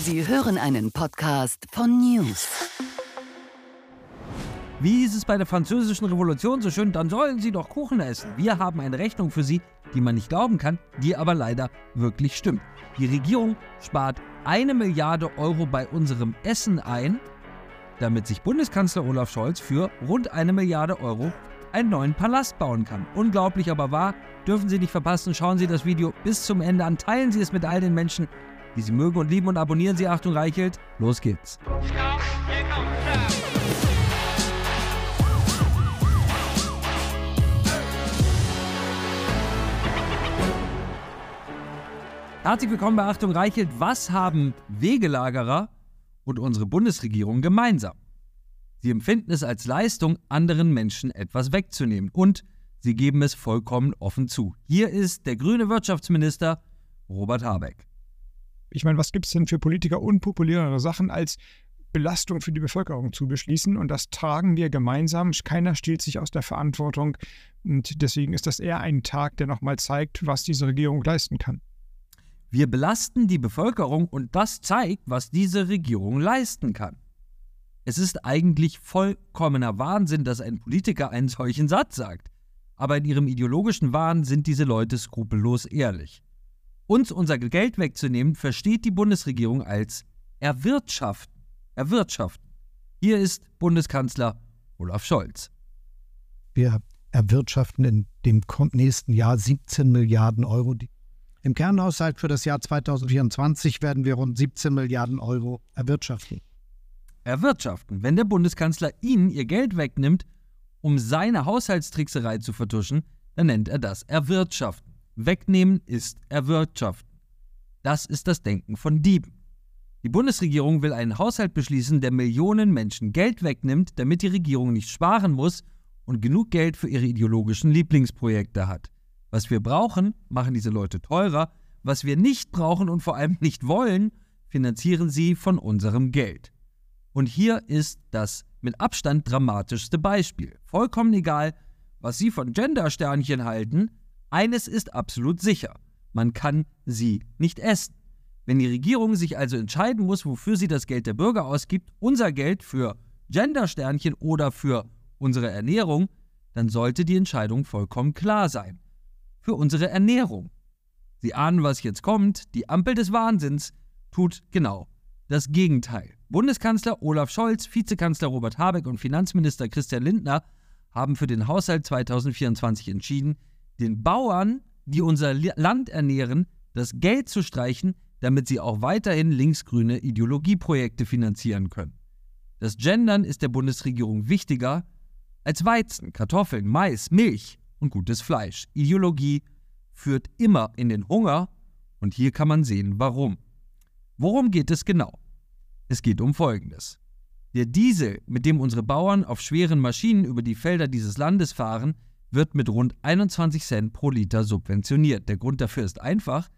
Sie hören einen Podcast von News. Wie hieß es bei der Französischen Revolution so schön, dann sollen Sie doch Kuchen essen. Wir haben eine Rechnung für Sie, die man nicht glauben kann, die aber leider wirklich stimmt. Die Regierung spart eine Milliarde Euro bei unserem Essen ein, damit sich Bundeskanzler Olaf Scholz für rund eine Milliarde Euro einen neuen Palast bauen kann. Unglaublich aber wahr, dürfen Sie nicht verpassen. Schauen Sie das Video bis zum Ende an, teilen Sie es mit all den Menschen, die Sie mögen und lieben und abonnieren Sie Achtung Reichelt. Los geht's. Herzlich willkommen bei Achtung Reichelt. Was haben Wegelagerer und unsere Bundesregierung gemeinsam? Sie empfinden es als Leistung, anderen Menschen etwas wegzunehmen und sie geben es vollkommen offen zu. Hier ist der grüne Wirtschaftsminister Robert Habeck. Ich meine, was gibt es denn für Politiker unpopulärere Sachen als Belastung für die Bevölkerung zu beschließen? Und das tragen wir gemeinsam. Keiner stiehlt sich aus der Verantwortung. Und deswegen ist das eher ein Tag, der nochmal zeigt, was diese Regierung leisten kann. Wir belasten die Bevölkerung und das zeigt, was diese Regierung leisten kann. Es ist eigentlich vollkommener Wahnsinn, dass ein Politiker einen solchen Satz sagt. Aber in ihrem ideologischen Wahn sind diese Leute skrupellos ehrlich. Uns unser Geld wegzunehmen, versteht die Bundesregierung als erwirtschaften. Erwirtschaften. Hier ist Bundeskanzler Olaf Scholz. Wir erwirtschaften in dem nächsten Jahr 17 Milliarden Euro. Im Kernhaushalt für das Jahr 2024 werden wir rund 17 Milliarden Euro erwirtschaften erwirtschaften. Wenn der Bundeskanzler Ihnen Ihr Geld wegnimmt, um seine Haushaltstrickserei zu vertuschen, dann nennt er das erwirtschaften. Wegnehmen ist erwirtschaften. Das ist das Denken von Dieben. Die Bundesregierung will einen Haushalt beschließen, der Millionen Menschen Geld wegnimmt, damit die Regierung nicht sparen muss und genug Geld für ihre ideologischen Lieblingsprojekte hat. Was wir brauchen, machen diese Leute teurer. Was wir nicht brauchen und vor allem nicht wollen, finanzieren sie von unserem Geld. Und hier ist das mit Abstand dramatischste Beispiel. Vollkommen egal, was Sie von Gender-Sternchen halten, eines ist absolut sicher. Man kann sie nicht essen. Wenn die Regierung sich also entscheiden muss, wofür sie das Geld der Bürger ausgibt, unser Geld für Gender-Sternchen oder für unsere Ernährung, dann sollte die Entscheidung vollkommen klar sein. Für unsere Ernährung. Sie ahnen, was jetzt kommt. Die Ampel des Wahnsinns tut genau das Gegenteil. Bundeskanzler Olaf Scholz, Vizekanzler Robert Habeck und Finanzminister Christian Lindner haben für den Haushalt 2024 entschieden, den Bauern, die unser Land ernähren, das Geld zu streichen, damit sie auch weiterhin linksgrüne Ideologieprojekte finanzieren können. Das Gendern ist der Bundesregierung wichtiger als Weizen, Kartoffeln, Mais, Milch und gutes Fleisch. Ideologie führt immer in den Hunger und hier kann man sehen, warum. Worum geht es genau? Es geht um Folgendes. Der Diesel, mit dem unsere Bauern auf schweren Maschinen über die Felder dieses Landes fahren, wird mit rund 21 Cent pro Liter subventioniert. Der Grund dafür ist einfach,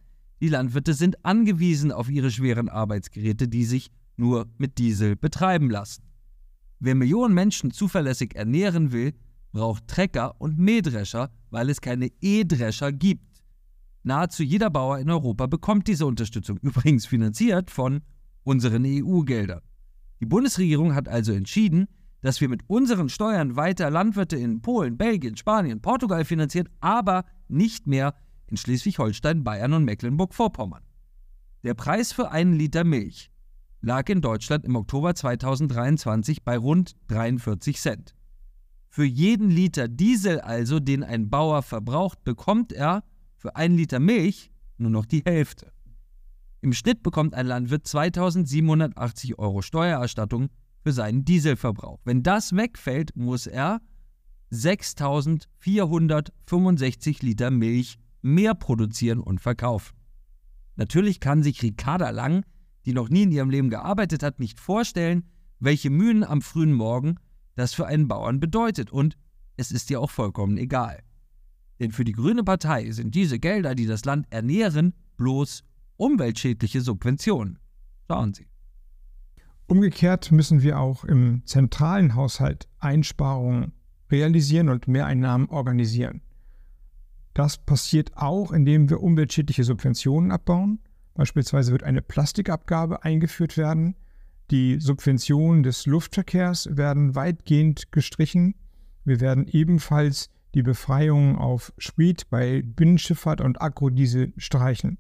die Landwirte sind angewiesen auf ihre schweren Arbeitsgeräte, die sich nur mit Diesel betreiben lassen. Wer Millionen Menschen zuverlässig ernähren will, braucht Trecker und Mähdrescher, weil es keine E-Drescher gibt. Nahezu jeder Bauer in Europa bekommt diese Unterstützung, übrigens finanziert von unseren EU-Geldern. Die Bundesregierung hat also entschieden, dass wir mit unseren Steuern weiter Landwirte in Polen, Belgien, Spanien, Portugal finanzieren, aber nicht mehr in Schleswig-Holstein, Bayern und Mecklenburg-Vorpommern. Der Preis für einen Liter Milch lag in Deutschland im Oktober 2023 bei rund 43 Cent. Für jeden Liter Diesel also, den ein Bauer verbraucht, bekommt er für einen Liter Milch nur noch die Hälfte. Im Schnitt bekommt ein Landwirt 2780 Euro Steuererstattung für seinen Dieselverbrauch. Wenn das wegfällt, muss er 6465 Liter Milch mehr produzieren und verkaufen. Natürlich kann sich Ricarda Lang, die noch nie in ihrem Leben gearbeitet hat, nicht vorstellen, welche Mühen am frühen Morgen das für einen Bauern bedeutet. Und es ist ihr auch vollkommen egal. Denn für die Grüne Partei sind diese Gelder, die das Land ernähren, bloß umweltschädliche Subventionen. Schauen Sie. Umgekehrt müssen wir auch im zentralen Haushalt Einsparungen realisieren und Mehreinnahmen organisieren. Das passiert auch, indem wir umweltschädliche Subventionen abbauen Beispielsweise wird eine Plastikabgabe eingeführt werden. Die Subventionen des Luftverkehrs werden weitgehend gestrichen. Wir werden ebenfalls die Befreiung auf Sprit bei Binnenschifffahrt und Agrodiesel streichen.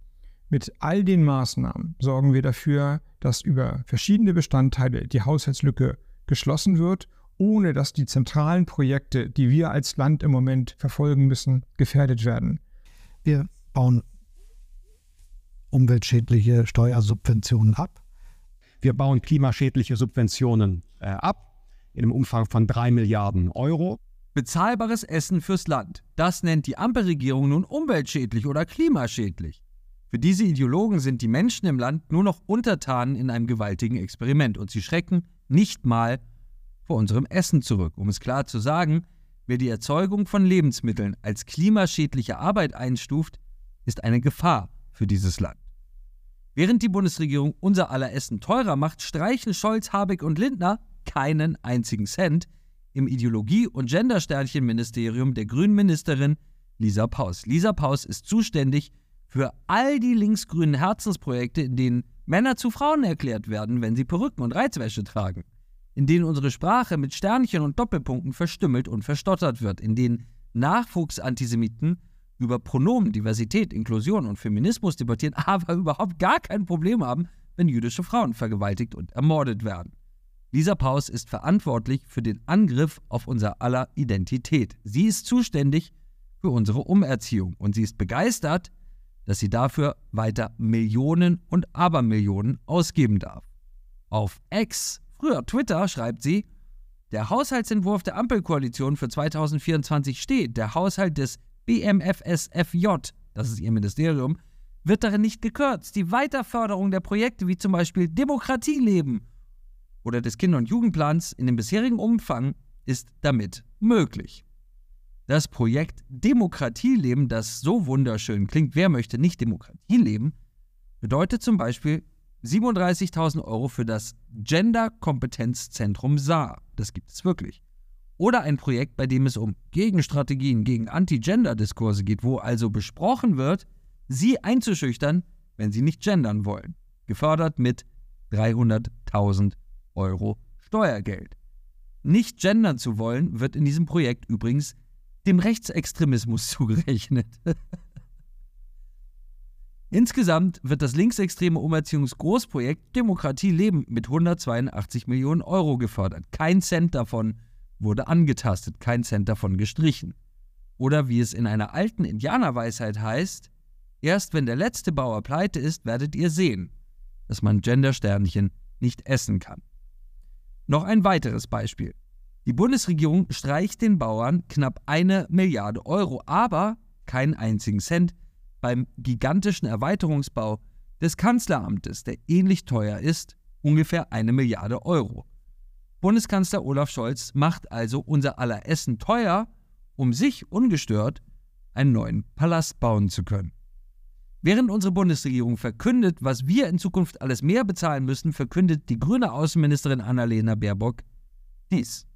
Mit all den Maßnahmen sorgen wir dafür, dass über verschiedene Bestandteile die Haushaltslücke geschlossen wird, ohne dass die zentralen Projekte, die wir als Land im Moment verfolgen müssen, gefährdet werden. Wir bauen umweltschädliche Steuersubventionen ab. Wir bauen klimaschädliche Subventionen äh, ab in einem Umfang von drei Milliarden Euro. Bezahlbares Essen fürs Land. Das nennt die Ampelregierung nun umweltschädlich oder klimaschädlich. Für diese Ideologen sind die Menschen im Land nur noch Untertanen in einem gewaltigen Experiment und sie schrecken nicht mal vor unserem Essen zurück. Um es klar zu sagen, wer die Erzeugung von Lebensmitteln als klimaschädliche Arbeit einstuft, ist eine Gefahr für dieses Land. Während die Bundesregierung unser aller Essen teurer macht, streichen Scholz, Habeck und Lindner keinen einzigen Cent im Ideologie- und Gendersternchen-Ministerium der grünen Ministerin Lisa Paus. Lisa Paus ist zuständig für all die linksgrünen Herzensprojekte, in denen Männer zu Frauen erklärt werden, wenn sie Perücken und Reizwäsche tragen, in denen unsere Sprache mit Sternchen und Doppelpunkten verstümmelt und verstottert wird, in denen Nachwuchsantisemiten über Pronomen, Diversität, Inklusion und Feminismus debattieren, aber überhaupt gar kein Problem haben, wenn jüdische Frauen vergewaltigt und ermordet werden. Lisa Paus ist verantwortlich für den Angriff auf unser aller Identität. Sie ist zuständig für unsere Umerziehung und sie ist begeistert, dass sie dafür weiter Millionen und Abermillionen ausgeben darf. Auf X, früher Twitter, schreibt sie, der Haushaltsentwurf der Ampelkoalition für 2024 steht. Der Haushalt des BMFSFJ, das ist ihr Ministerium, wird darin nicht gekürzt. Die Weiterförderung der Projekte wie zum Beispiel Demokratieleben oder des Kinder- und Jugendplans in dem bisherigen Umfang ist damit möglich. Das Projekt Demokratieleben, das so wunderschön klingt, wer möchte nicht Demokratie leben, bedeutet zum Beispiel 37.000 Euro für das Gender-Kompetenzzentrum Saar. Das gibt es wirklich. Oder ein Projekt, bei dem es um Gegenstrategien gegen Anti-Gender-Diskurse geht, wo also besprochen wird, sie einzuschüchtern, wenn sie nicht gendern wollen. Gefördert mit 300.000 Euro Steuergeld. Nicht gendern zu wollen, wird in diesem Projekt übrigens dem Rechtsextremismus zugerechnet. Insgesamt wird das linksextreme Umerziehungsgroßprojekt Demokratie leben mit 182 Millionen Euro gefördert. Kein Cent davon wurde angetastet, kein Cent davon gestrichen. Oder wie es in einer alten Indianerweisheit heißt, erst wenn der letzte Bauer pleite ist, werdet ihr sehen, dass man Gendersternchen nicht essen kann. Noch ein weiteres Beispiel. Die Bundesregierung streicht den Bauern knapp eine Milliarde Euro, aber keinen einzigen Cent beim gigantischen Erweiterungsbau des Kanzleramtes, der ähnlich teuer ist, ungefähr eine Milliarde Euro. Bundeskanzler Olaf Scholz macht also unser aller Essen teuer, um sich ungestört einen neuen Palast bauen zu können. Während unsere Bundesregierung verkündet, was wir in Zukunft alles mehr bezahlen müssen, verkündet die grüne Außenministerin Annalena Baerbock dies.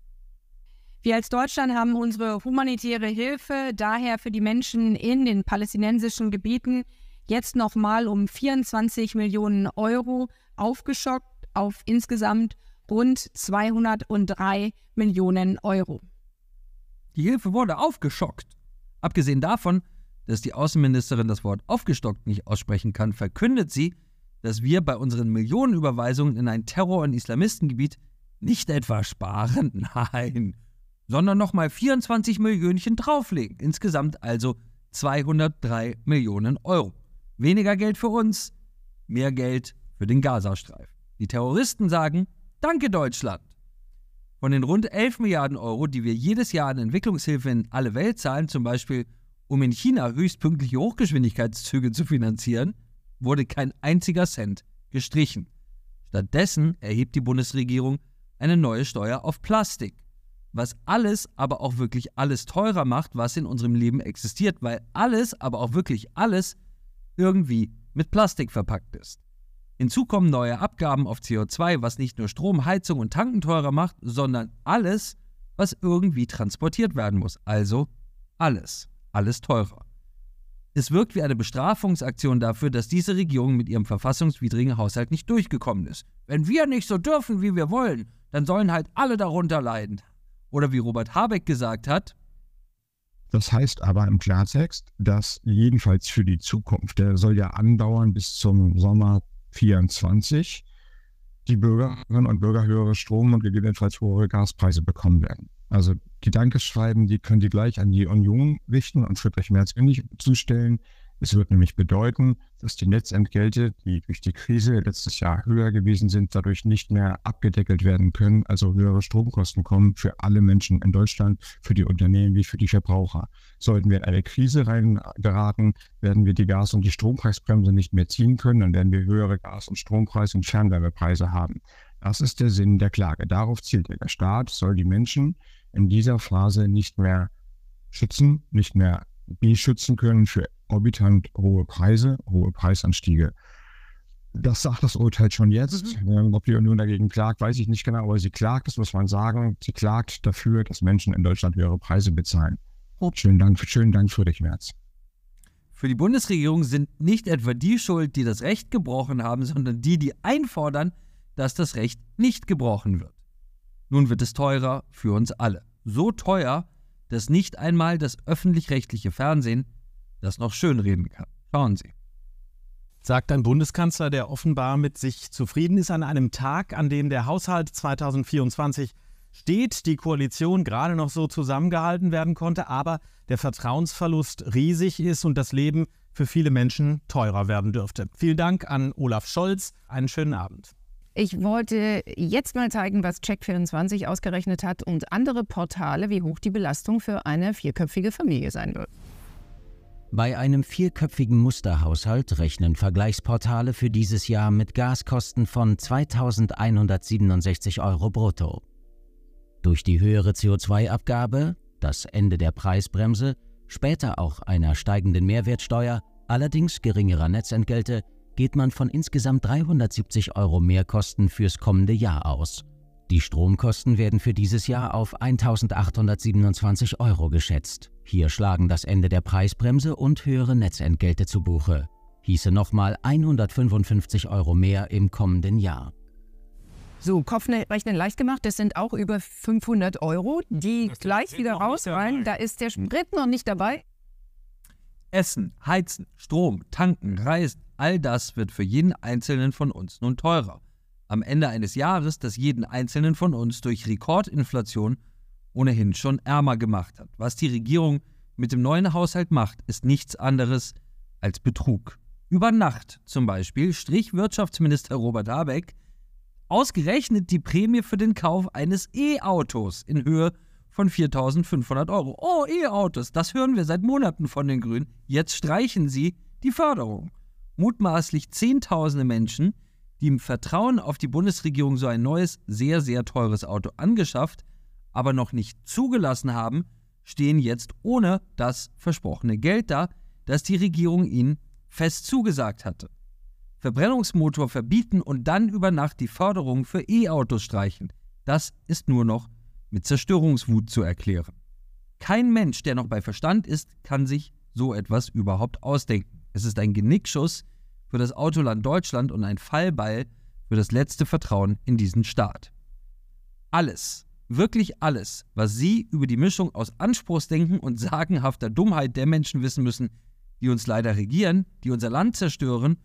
Wir als Deutschland haben unsere humanitäre Hilfe daher für die Menschen in den palästinensischen Gebieten jetzt nochmal um 24 Millionen Euro aufgeschockt auf insgesamt rund 203 Millionen Euro. Die Hilfe wurde aufgeschockt. Abgesehen davon, dass die Außenministerin das Wort aufgestockt nicht aussprechen kann, verkündet sie, dass wir bei unseren Millionenüberweisungen in ein Terror- und Islamistengebiet nicht etwa sparen, nein, sondern nochmal 24 Millionchen drauflegen. Insgesamt also 203 Millionen Euro. Weniger Geld für uns, mehr Geld für den Gazastreifen. Die Terroristen sagen, danke Deutschland. Von den rund 11 Milliarden Euro, die wir jedes Jahr an Entwicklungshilfe in alle Welt zahlen, zum Beispiel um in China höchstpünktliche Hochgeschwindigkeitszüge zu finanzieren, wurde kein einziger Cent gestrichen. Stattdessen erhebt die Bundesregierung eine neue Steuer auf Plastik was alles, aber auch wirklich alles teurer macht, was in unserem Leben existiert, weil alles, aber auch wirklich alles irgendwie mit Plastik verpackt ist. Hinzu kommen neue Abgaben auf CO2, was nicht nur Strom, Heizung und Tanken teurer macht, sondern alles, was irgendwie transportiert werden muss. Also alles, alles teurer. Es wirkt wie eine Bestrafungsaktion dafür, dass diese Regierung mit ihrem verfassungswidrigen Haushalt nicht durchgekommen ist. Wenn wir nicht so dürfen, wie wir wollen, dann sollen halt alle darunter leiden. Oder wie Robert Habeck gesagt hat, das heißt aber im Klartext, dass jedenfalls für die Zukunft, der soll ja andauern bis zum Sommer 24, die Bürgerinnen und Bürger höhere Strom- und gegebenenfalls höhere Gaspreise bekommen werden. Also die Dankeschreiben, die können die gleich an die Union richten und Friedrich Merz ähnlich zustellen. Es wird nämlich bedeuten, dass die Netzentgelte, die durch die Krise letztes Jahr höher gewesen sind, dadurch nicht mehr abgedeckelt werden können, also höhere Stromkosten kommen für alle Menschen in Deutschland, für die Unternehmen wie für die Verbraucher. Sollten wir in eine Krise reingeraten, werden wir die Gas- und die Strompreisbremse nicht mehr ziehen können, dann werden wir höhere Gas- und Strompreise und Fernwärmepreise haben. Das ist der Sinn der Klage. Darauf zielt der Staat, soll die Menschen in dieser Phase nicht mehr schützen, nicht mehr beschützen können für orbitant hohe Preise, hohe Preisanstiege. Das sagt das Urteil schon jetzt. Mhm. Ähm, ob die Union dagegen klagt, weiß ich nicht genau, aber sie klagt, das muss man sagen. Sie klagt dafür, dass Menschen in Deutschland höhere Preise bezahlen. Oh. Schönen Dank, schönen Dank, Friedrich Merz. Für die Bundesregierung sind nicht etwa die schuld, die das Recht gebrochen haben, sondern die, die einfordern, dass das Recht nicht gebrochen wird. Nun wird es teurer für uns alle. So teuer, dass nicht einmal das öffentlich-rechtliche Fernsehen das noch schönreden kann. Schauen Sie. Sagt ein Bundeskanzler, der offenbar mit sich zufrieden ist an einem Tag, an dem der Haushalt 2024 steht, die Koalition gerade noch so zusammengehalten werden konnte, aber der Vertrauensverlust riesig ist und das Leben für viele Menschen teurer werden dürfte. Vielen Dank an Olaf Scholz. Einen schönen Abend. Ich wollte jetzt mal zeigen, was Check24 ausgerechnet hat und andere Portale, wie hoch die Belastung für eine vierköpfige Familie sein wird. Bei einem vierköpfigen Musterhaushalt rechnen Vergleichsportale für dieses Jahr mit Gaskosten von 2167 Euro brutto. Durch die höhere CO2-Abgabe, das Ende der Preisbremse, später auch einer steigenden Mehrwertsteuer, allerdings geringerer Netzentgelte, geht man von insgesamt 370 Euro Mehrkosten fürs kommende Jahr aus. Die Stromkosten werden für dieses Jahr auf 1827 Euro geschätzt. Hier schlagen das Ende der Preisbremse und höhere Netzentgelte zu Buche. Hieße nochmal 155 Euro mehr im kommenden Jahr. So, Kopfrechnen leicht gemacht, das sind auch über 500 Euro, die gleich wieder rausfallen. Da ist der Sprit noch nicht dabei. Essen, Heizen, Strom, Tanken, Reisen, all das wird für jeden Einzelnen von uns nun teurer am Ende eines Jahres, das jeden einzelnen von uns durch Rekordinflation ohnehin schon ärmer gemacht hat. Was die Regierung mit dem neuen Haushalt macht, ist nichts anderes als Betrug. Über Nacht zum Beispiel strich Wirtschaftsminister Robert Habeck ausgerechnet die Prämie für den Kauf eines E-Autos in Höhe von 4.500 Euro. Oh, E-Autos, das hören wir seit Monaten von den Grünen. Jetzt streichen sie die Förderung. Mutmaßlich Zehntausende Menschen die im Vertrauen auf die Bundesregierung so ein neues, sehr, sehr teures Auto angeschafft, aber noch nicht zugelassen haben, stehen jetzt ohne das versprochene Geld da, das die Regierung ihnen fest zugesagt hatte. Verbrennungsmotor verbieten und dann über Nacht die Förderung für E-Autos streichen, das ist nur noch mit Zerstörungswut zu erklären. Kein Mensch, der noch bei Verstand ist, kann sich so etwas überhaupt ausdenken. Es ist ein Genickschuss für das Autoland Deutschland und ein Fallbeil für das letzte Vertrauen in diesen Staat. Alles, wirklich alles, was Sie über die Mischung aus Anspruchsdenken und sagenhafter Dummheit der Menschen wissen müssen, die uns leider regieren, die unser Land zerstören,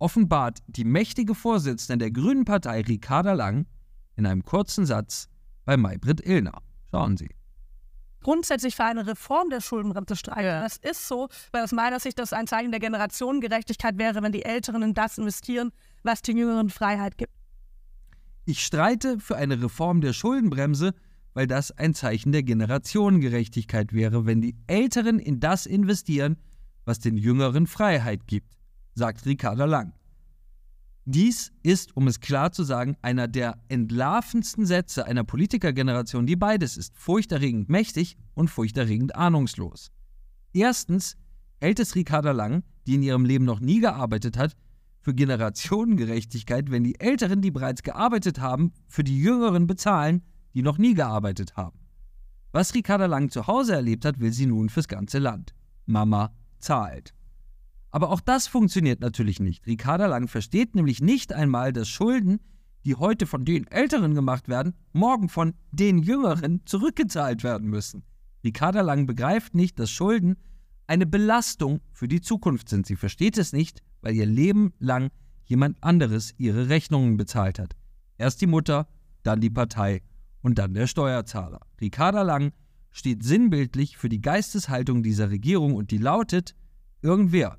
offenbart die mächtige Vorsitzende der Grünen Partei Ricarda Lang in einem kurzen Satz bei Maybrit Illner. Schauen Sie grundsätzlich für eine Reform der Schuldenbremse streiten. Ja. Das ist so, weil aus meiner Sicht das ein Zeichen der Generationengerechtigkeit wäre, wenn die Älteren in das investieren, was den Jüngeren Freiheit gibt. Ich streite für eine Reform der Schuldenbremse, weil das ein Zeichen der Generationengerechtigkeit wäre, wenn die Älteren in das investieren, was den Jüngeren Freiheit gibt, sagt Ricarda Lang. Dies ist, um es klar zu sagen, einer der entlarvendsten Sätze einer Politikergeneration, die beides ist, furchterregend mächtig und furchterregend ahnungslos. Erstens hält es Ricarda Lang, die in ihrem Leben noch nie gearbeitet hat, für Generationengerechtigkeit, wenn die Älteren, die bereits gearbeitet haben, für die Jüngeren bezahlen, die noch nie gearbeitet haben. Was Ricarda Lang zu Hause erlebt hat, will sie nun fürs ganze Land. Mama zahlt. Aber auch das funktioniert natürlich nicht. Ricarda Lang versteht nämlich nicht einmal, dass Schulden, die heute von den Älteren gemacht werden, morgen von den Jüngeren zurückgezahlt werden müssen. Ricarda Lang begreift nicht, dass Schulden eine Belastung für die Zukunft sind. Sie versteht es nicht, weil ihr Leben lang jemand anderes ihre Rechnungen bezahlt hat. Erst die Mutter, dann die Partei und dann der Steuerzahler. Ricarda Lang steht sinnbildlich für die Geisteshaltung dieser Regierung und die lautet, irgendwer